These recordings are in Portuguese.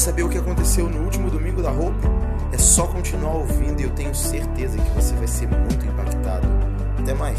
saber o que aconteceu no último domingo da roupa? É só continuar ouvindo e eu tenho certeza que você vai ser muito impactado. Até mais!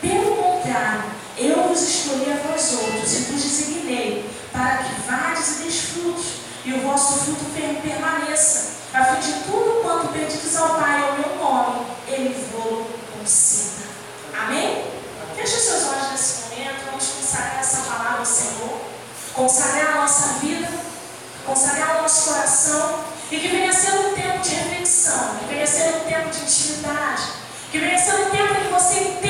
Pelo contrário, eu vos escolhi a vós outros e vos designei para que vades e deis frutos, e o vosso fruto permaneça, a fim de tudo quanto pedidos ao Pai ao meu nome, ele vou consiga. Amém? Feche os seus olhos nesse momento, vamos consagrar essa palavra ao Senhor, consagrar a nossa vida, consagrar o nosso coração, e que venha ser um tempo de reflexão, que venha ser um tempo de intimidade, que venha ser um tempo que você entenda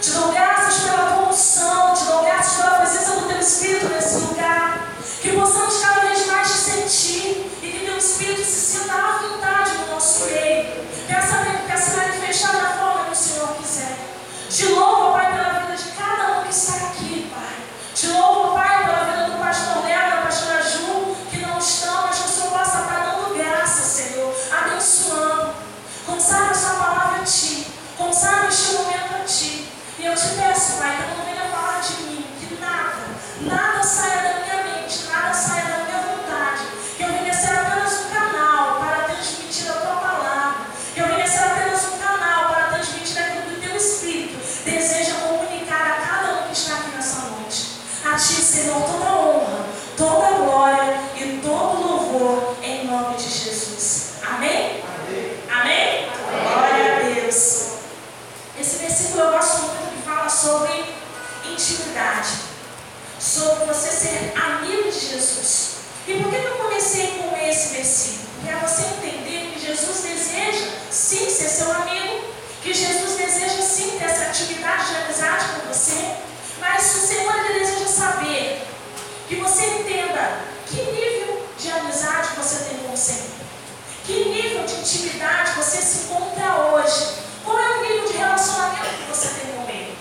Te dou graças pela tua unção. Te dou graças pela presença do teu Espírito nesse lugar. Que possamos cada vez mais te sentir e que teu Espírito se sinta à vontade no nosso Que nível de intimidade você se encontra hoje? Qual é o nível de relacionamento que você tem com Ele?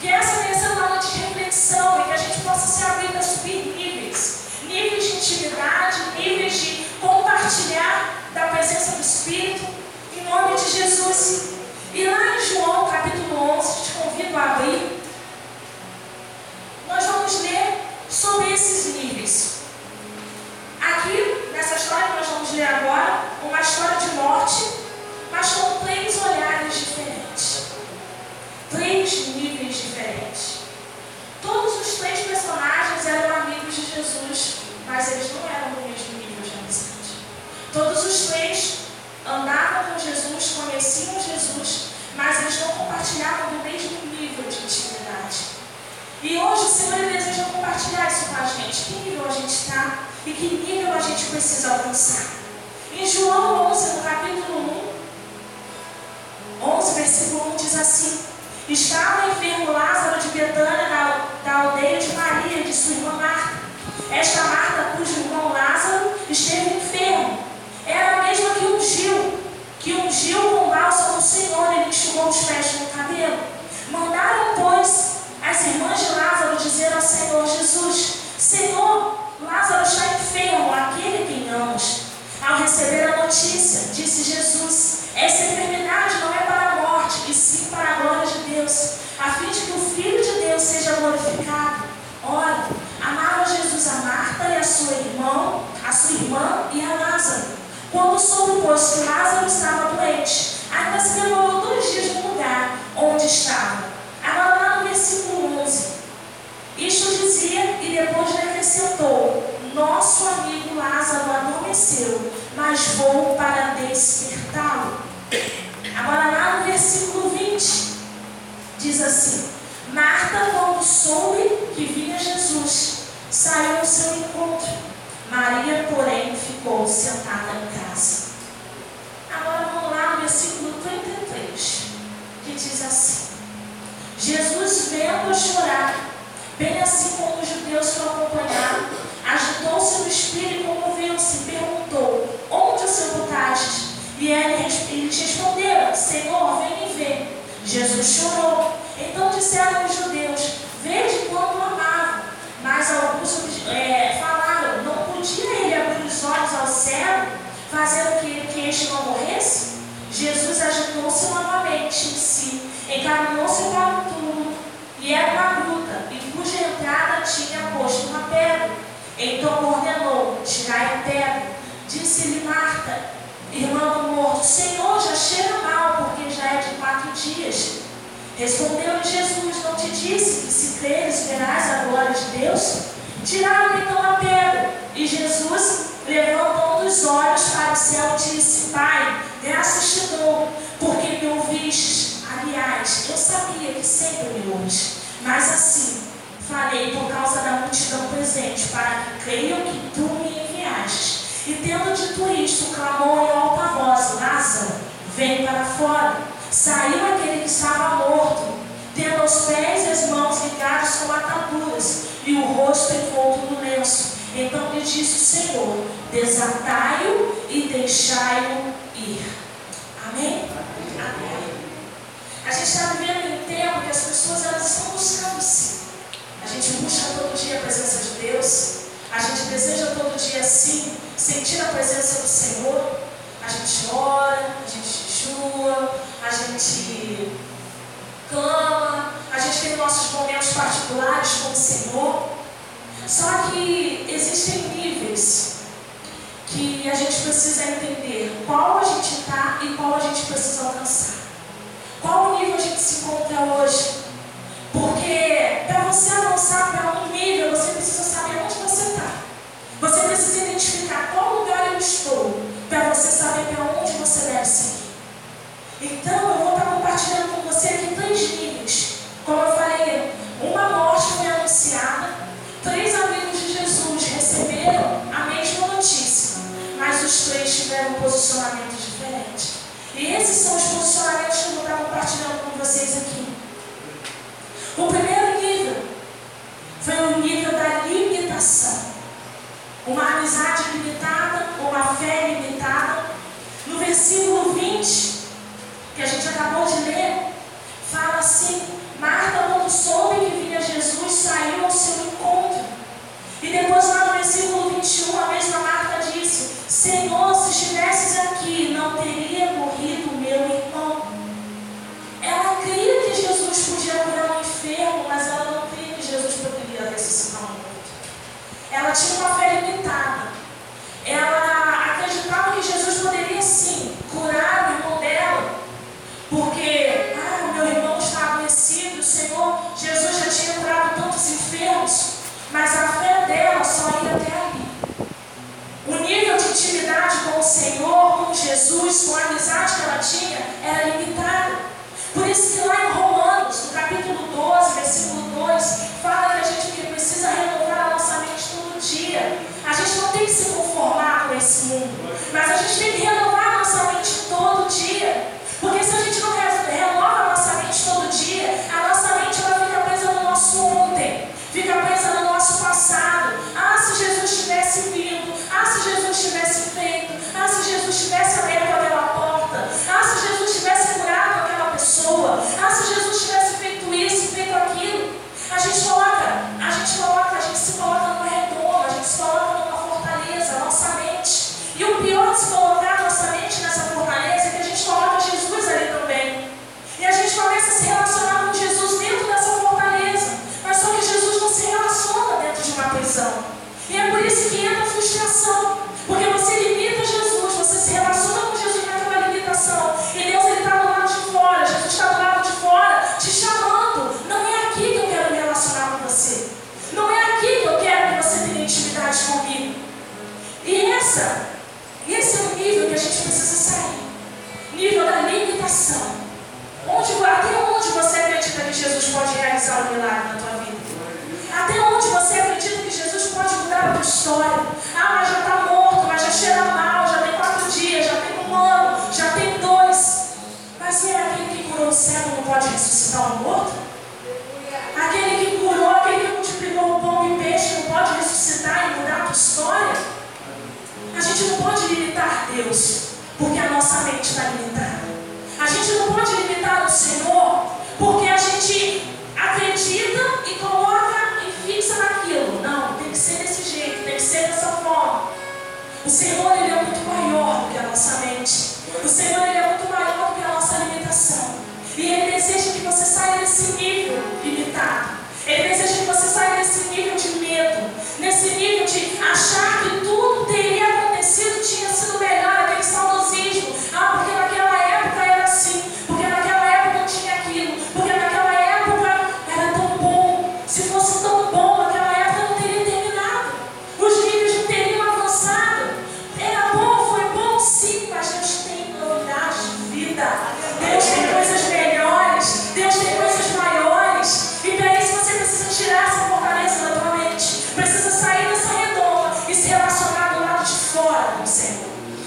Que essa tenha sido uma noite de reflexão e que a gente possa se abrir para subir níveis. Níveis de intimidade, níveis de compartilhar da presença do Espírito, em nome de Jesus. E lá em João capítulo 11, Jesus, mas eles não eram do mesmo nível de amizade. Todos os três andavam com Jesus, conheciam Jesus, mas eles não compartilhavam do mesmo nível de intimidade. E hoje o Senhor deseja compartilhar isso com a gente. Que nível a gente está e que nível a gente precisa alcançar. Em João 11, no capítulo 1, 11, versículo 1 diz assim: Estava enfermo Lázaro de Betânia, da, da aldeia de Maria, de sua irmã Marta. Esta Marta, cujo irmão Lázaro esteve enfermo, era a mesma que ungiu, que ungiu com bálsamo do Senhor e lhe enxugou os pés com o cabelo. Mandaram, pois, as irmãs de Lázaro dizer ao Senhor Jesus: Senhor, Lázaro está enfermo, aquele que amas. Ao receber a notícia, disse Jesus: Essa enfermidade não é para a morte, e sim para a glória de Deus, a fim de que o Filho de Deus seja glorificado. Ora, amava Jesus a Marta e a sua irmã, a sua irmã e a Lázaro. Quando soube, pois, que Lázaro estava doente, ainda se demorou dois dias no lugar onde estava. Agora lá no versículo 11. Isto dizia e depois lhe acrescentou: Nosso amigo Lázaro adormeceu, mas vou para despertá-lo. Agora lá no versículo 20, diz assim: Marta, quando soube que vinha Jesus, saiu ao seu encontro. Maria, porém, ficou sentada em casa. Agora vamos lá no versículo 33, que diz assim: Jesus, vendo-a chorar, bem assim como os judeus que o acompanharam, agitou-se no espírito e comoveu-se e perguntou: Onde o sepultastes? E eles responderam: Senhor, vem e vê. Jesus chorou. Então disseram os judeus: Vede quanto amava. Mas alguns é, falaram: Não podia ele abrir os olhos ao céu, fazendo que, que este não morresse? Jesus agitou-se novamente em si, encaminhou-se para o túmulo, e era uma gruta, em cuja entrada tinha posto uma pedra. Então ordenou: Tirai a pedra. Disse-lhe Marta, irmã do morto: Senhor, já cheira mal, porque já é de quatro dias. Respondeu-lhe Jesus: Não te disse que se creres verás a glória de Deus? Tiraram então a pedra, e Jesus, levantando os olhos para o céu, disse: Pai, graças te dou, porque me ouvistes. Aliás, eu sabia que sempre me ouves, mas assim falei por causa da multidão presente, para que creiam que tu me enviaste. E tendo dito isto, clamou em alta voz: Lázaro, vem para fora. Saiu aquele que estava morto, tendo os pés e as mãos ligados com ataduras e o rosto envolto no lenço. Então lhe disse o Senhor: Desatai-o e deixai-o ir. Amém? Amém. A gente está vivendo em um tempo que as pessoas elas estão buscando sim. A gente busca todo dia a presença de Deus. A gente deseja todo dia sim sentir a presença do Senhor. A gente ora, a gente jejua, a gente clama, a gente tem nossos momentos particulares com o Senhor. Só que existem níveis que a gente precisa entender qual a gente está e qual a gente precisa alcançar. Qual nível a gente se encontra hoje? Porque para você avançar para um nível, você precisa saber onde você está. Você precisa identificar qual lugar eu estou para você saber para onde você deve seguir. Então, eu vou estar compartilhando com você aqui três níveis. Como eu falei, uma morte foi anunciada, três amigos de Jesus receberam a mesma notícia, mas os três tiveram um posicionamento diferente. E esses são os posicionamentos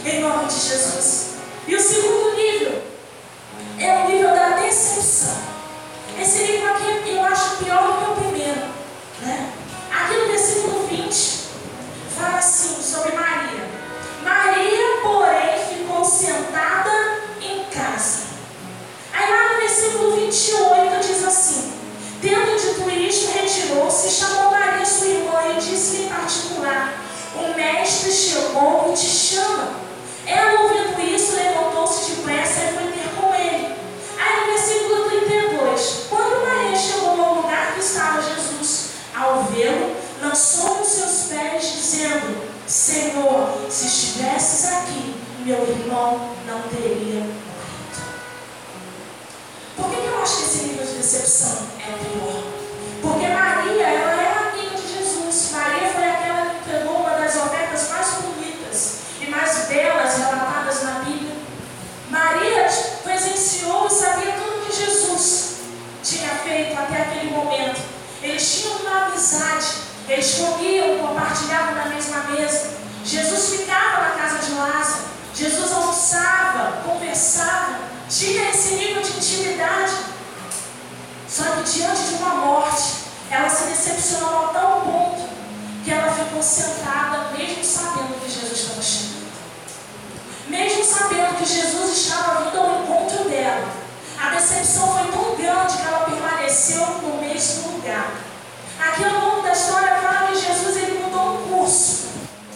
em nome de Jesus. E o segundo Eles tinham uma amizade, eles comiam, compartilhavam na mesma mesa. Jesus ficava na casa de Lázaro, Jesus almoçava, conversava, tinha esse nível de intimidade. Só que diante de uma morte, ela se decepcionou a tal ponto que ela ficou sentada, mesmo sabendo que Jesus estava chegando. Mesmo sabendo que Jesus estava vindo ao encontro dela, a decepção foi tão grande que ela permaneceu no mesmo lugar. Aqui ao longo da história fala que Jesus ele mudou um curso,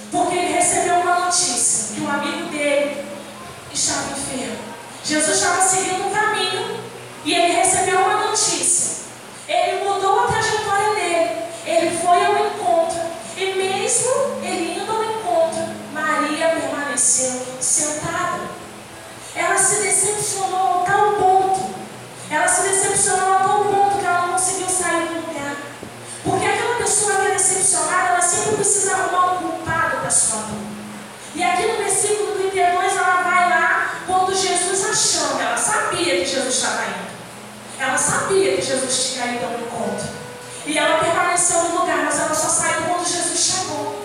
porque ele recebeu uma notícia que um amigo dele estava enfermo. Jesus estava seguindo um caminho e ele recebeu uma notícia. Ele mudou a trajetória dele. Ele foi ao encontro. E mesmo ele indo ao encontro, Maria permaneceu sentada. Ela se decepcionou tal decepcionada, ela sempre precisa arrumar um culpado para sua vida. E aqui no versículo 32, ela vai lá quando Jesus a chama. Ela sabia que Jesus estava indo. Ela sabia que Jesus tinha ido ao encontro. E ela permaneceu no lugar, mas ela só saiu quando Jesus chegou.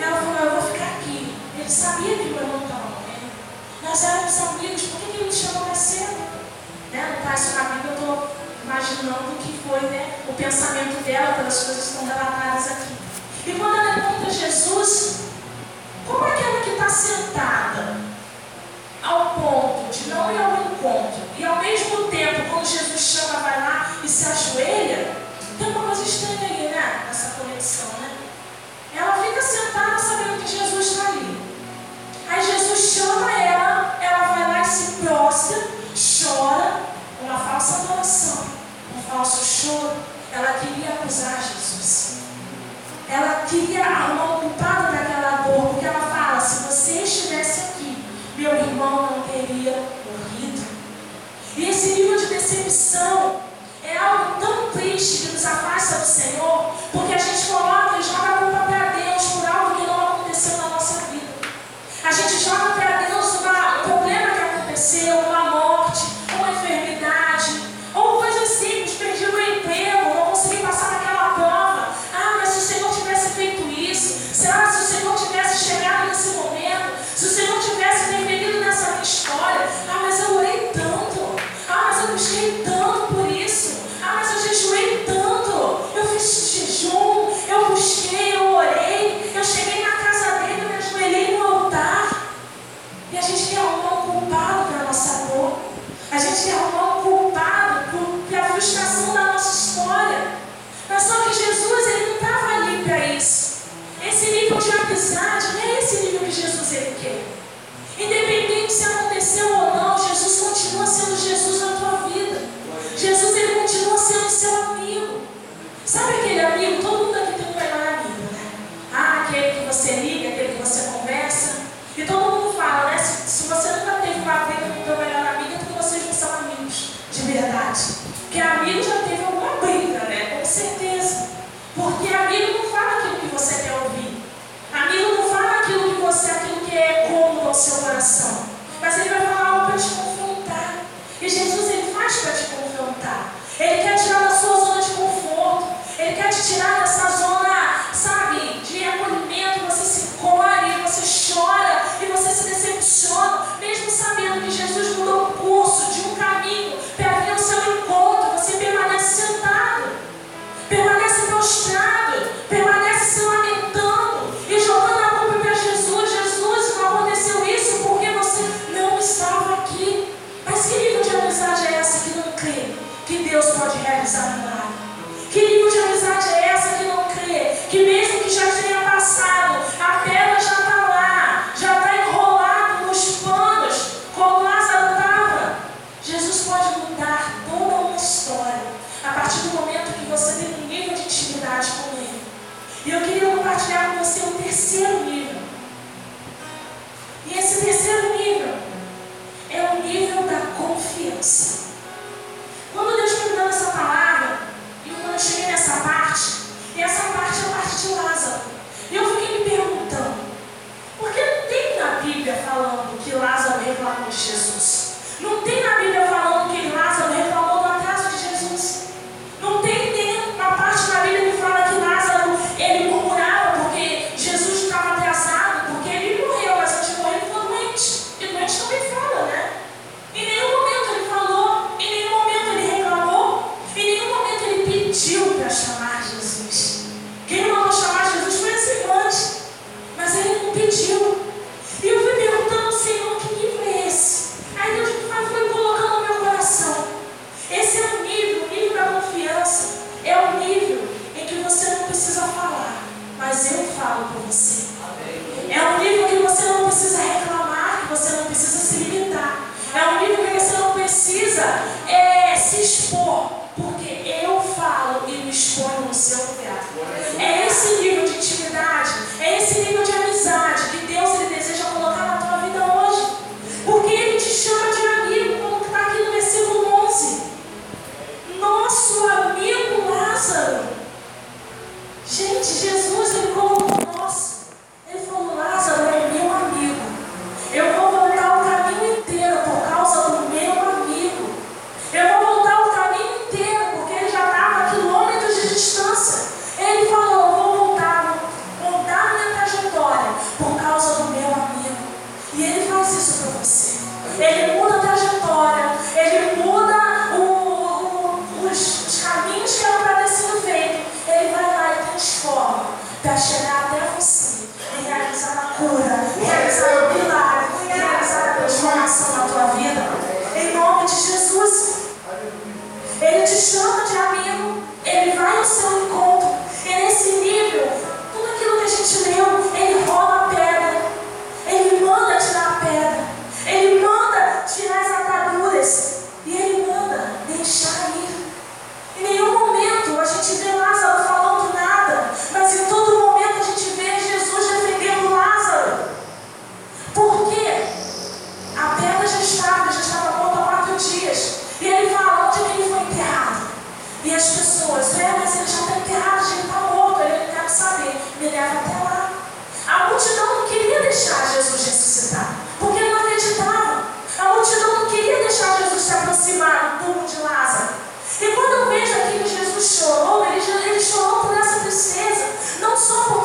Ela falou: Eu vou ficar aqui. Ele sabia que meu irmão estava morrendo. Nós éramos amigos, por que ele me chamou mais cedo? Né? No caso tá da Bíblia, eu estou imaginando o que foi né, o pensamento dela pelas coisas que estão relatadas aqui. E quando ela encontra Jesus, como aquela que está sentada ao ponto de não ir ao encontro e ao mesmo tempo, quando Jesus chama, vai lá e se ajoelha, tem uma coisa estranha aí, né? Nessa conexão, né? Ela fica sentada sabendo que Jesus está ali. Aí Jesus chama ela, ela vai lá e se próxima, chora, uma falsa adoração um falso choro, ela queria acusar Jesus. Ela queria arrumar o culpado daquela dor, porque ela fala: se você estivesse aqui, meu irmão não teria morrido. E esse nível de decepção é algo tão triste que nos afasta do Senhor, porque a gente coloca e joga a culpa para seu coração. Gente, Jesus as pessoas. É, mas ele já está emperrado, ele está louco, ele não quer saber. Me leva até lá. A multidão não queria deixar Jesus ressuscitar, porque ele não acreditava. A multidão não queria deixar Jesus se aproximar do túmulo de Lázaro. E quando eu vejo aqui que Jesus chorou, ele, ele chorou por essa tristeza, não só por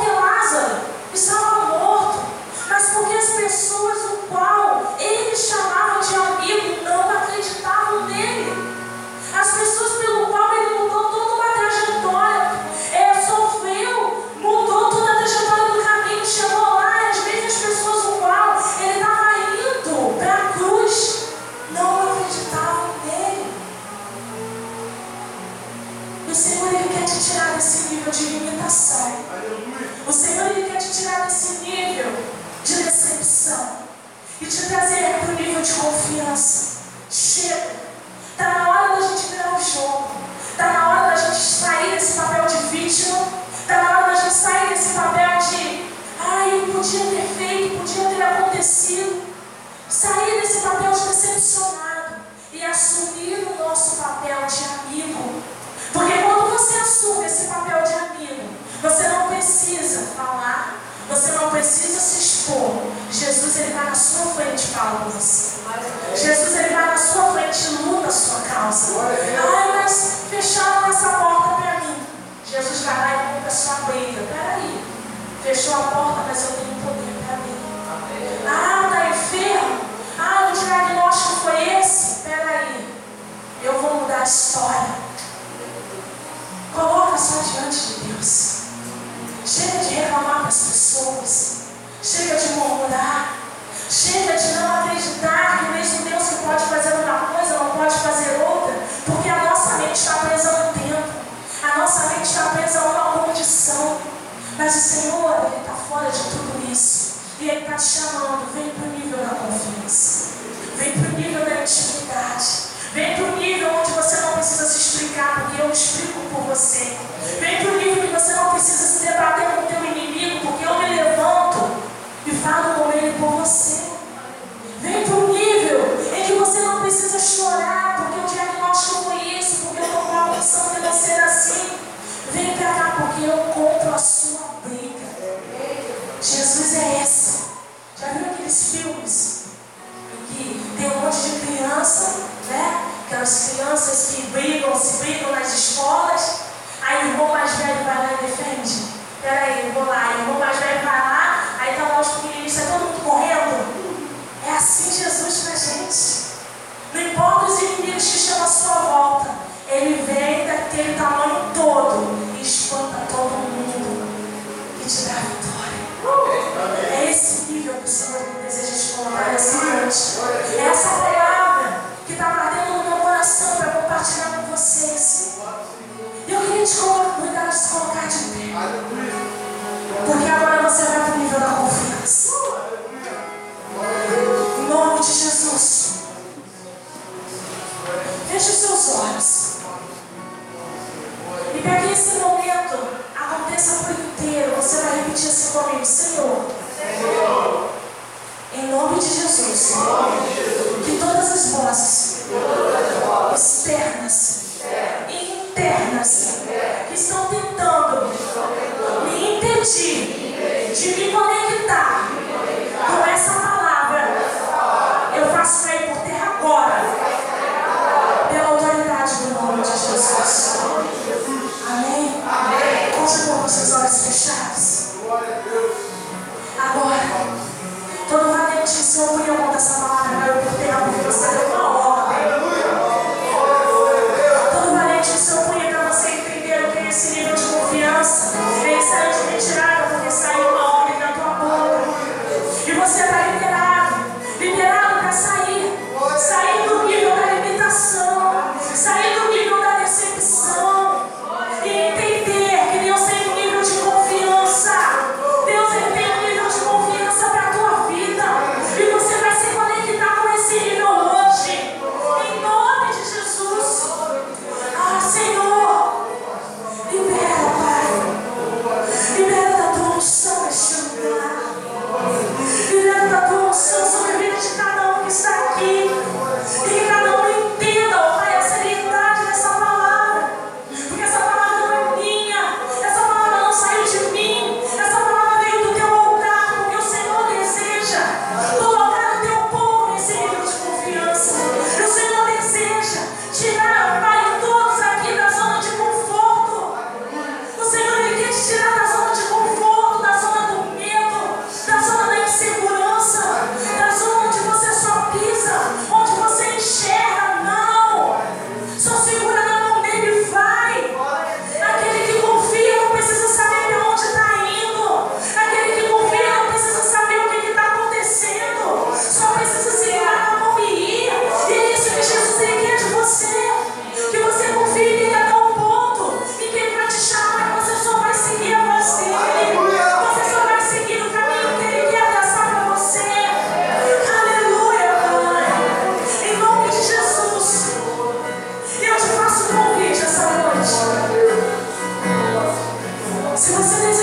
nosso papel de amigo. Porque quando você assume esse papel de amigo, você não precisa falar, você não precisa se expor. Jesus ele vai na sua frente e fala com você. Jesus ele vai na sua frente e luta a sua causa. Ai, é mas fecharam essa porta para mim. Jesus vai lá e compra a sua briga. Peraí, fechou a porta, mas eu tenho poder para mim. Ah, tá enfermo? Ah, eu diagnosticado. história. Coloca só diante de Deus. Chega de reclamar para as pessoas. Chega de murmurar. Chega de não acreditar que mesmo Deus que pode fazer uma coisa não pode fazer outra, porque a nossa mente está presa no tempo. A nossa mente está presa a uma condição. Mas o Senhor, Ele está fora de tudo isso. E Ele está te chamando, vem para o nível da confiança. Vem para o nível da intimidade. Vem para o nível explico por você. Vem para o livro que você não precisa se debater com o teu nome de Jesus, que todas as vozes externas 探さないぞ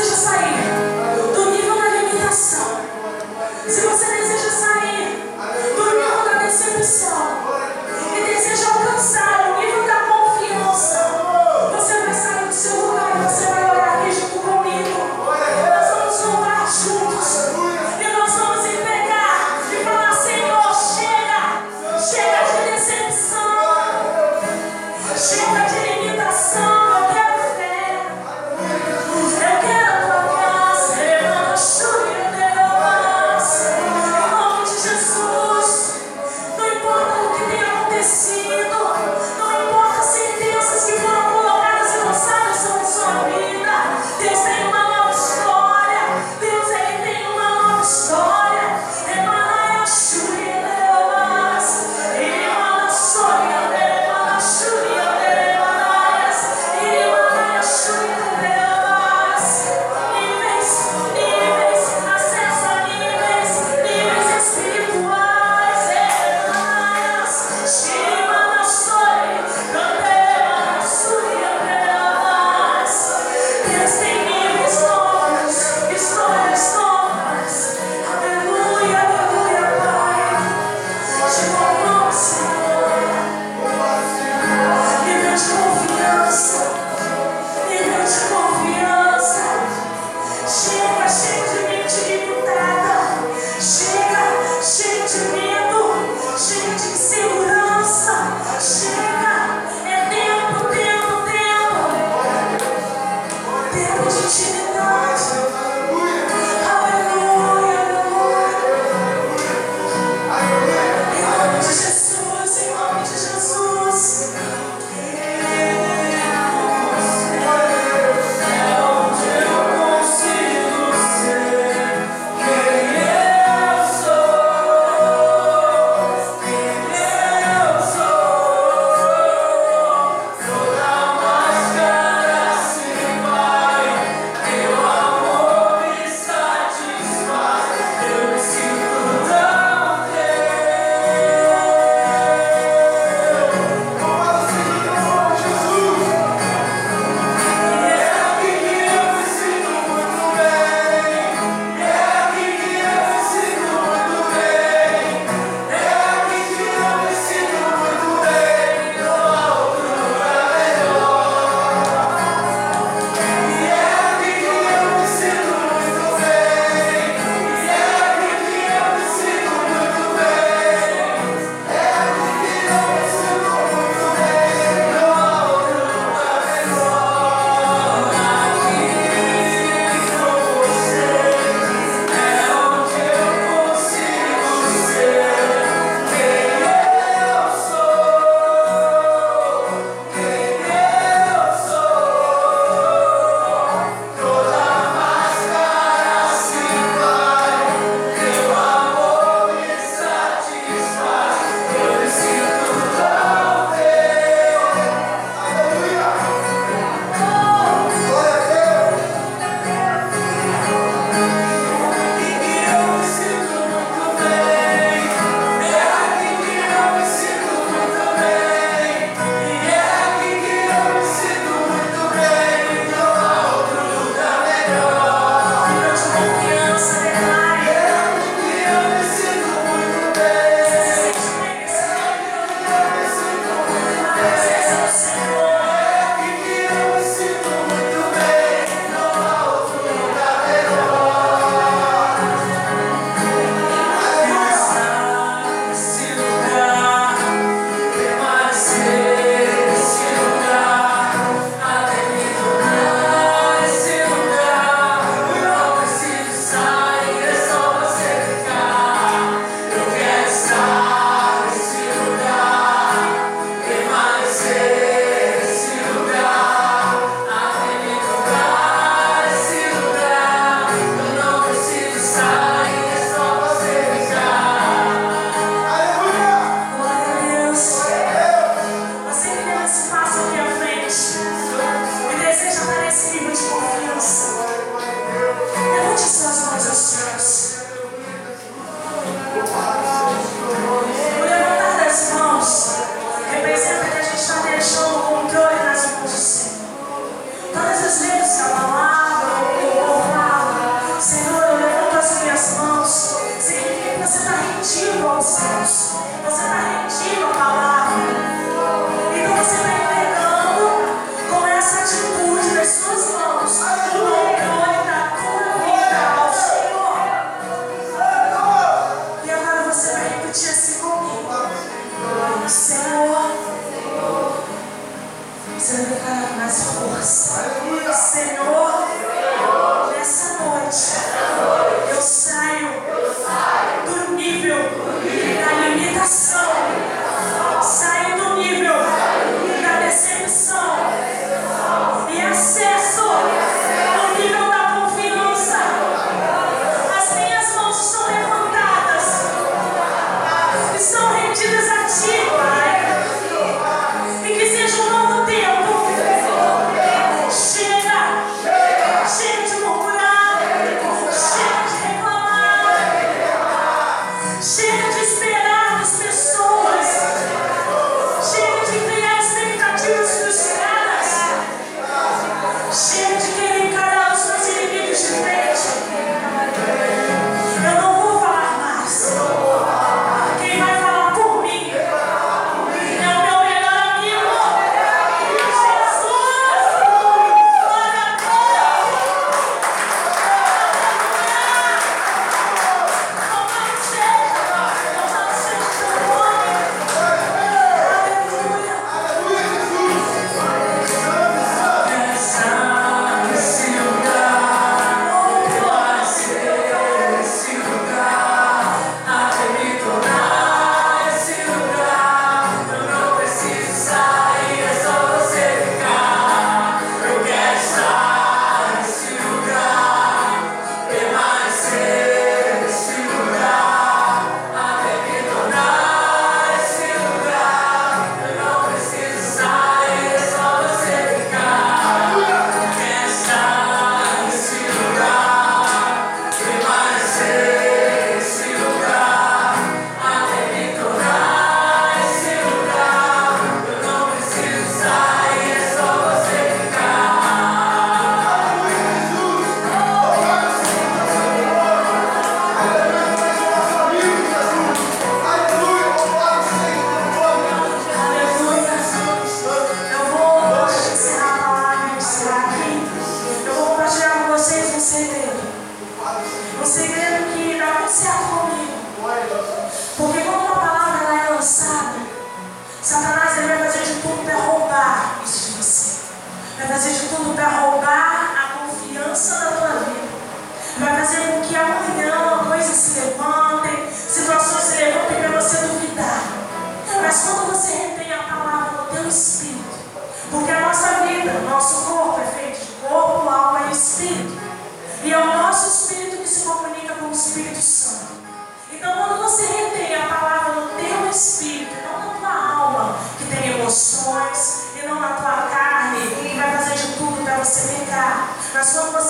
para